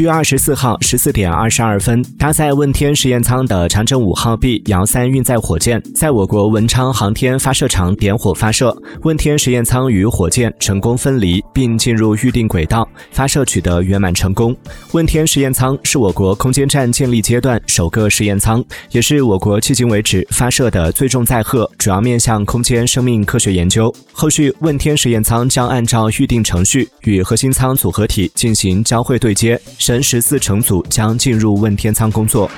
七月二十四号十四点二十二分，搭载问天实验舱的长征五号 B 遥三运载火箭在我国文昌航天发射场点火发射，问天实验舱与火箭成功分离，并进入预定轨道，发射取得圆满成功。问天实验舱是我国空间站建立阶段首个实验舱，也是我国迄今为止发射的最重载荷，主要面向空间生命科学研究。后续问天实验舱将按照预定程序与核心舱组合体进行交会对接，神十四乘组将进入问天舱工作。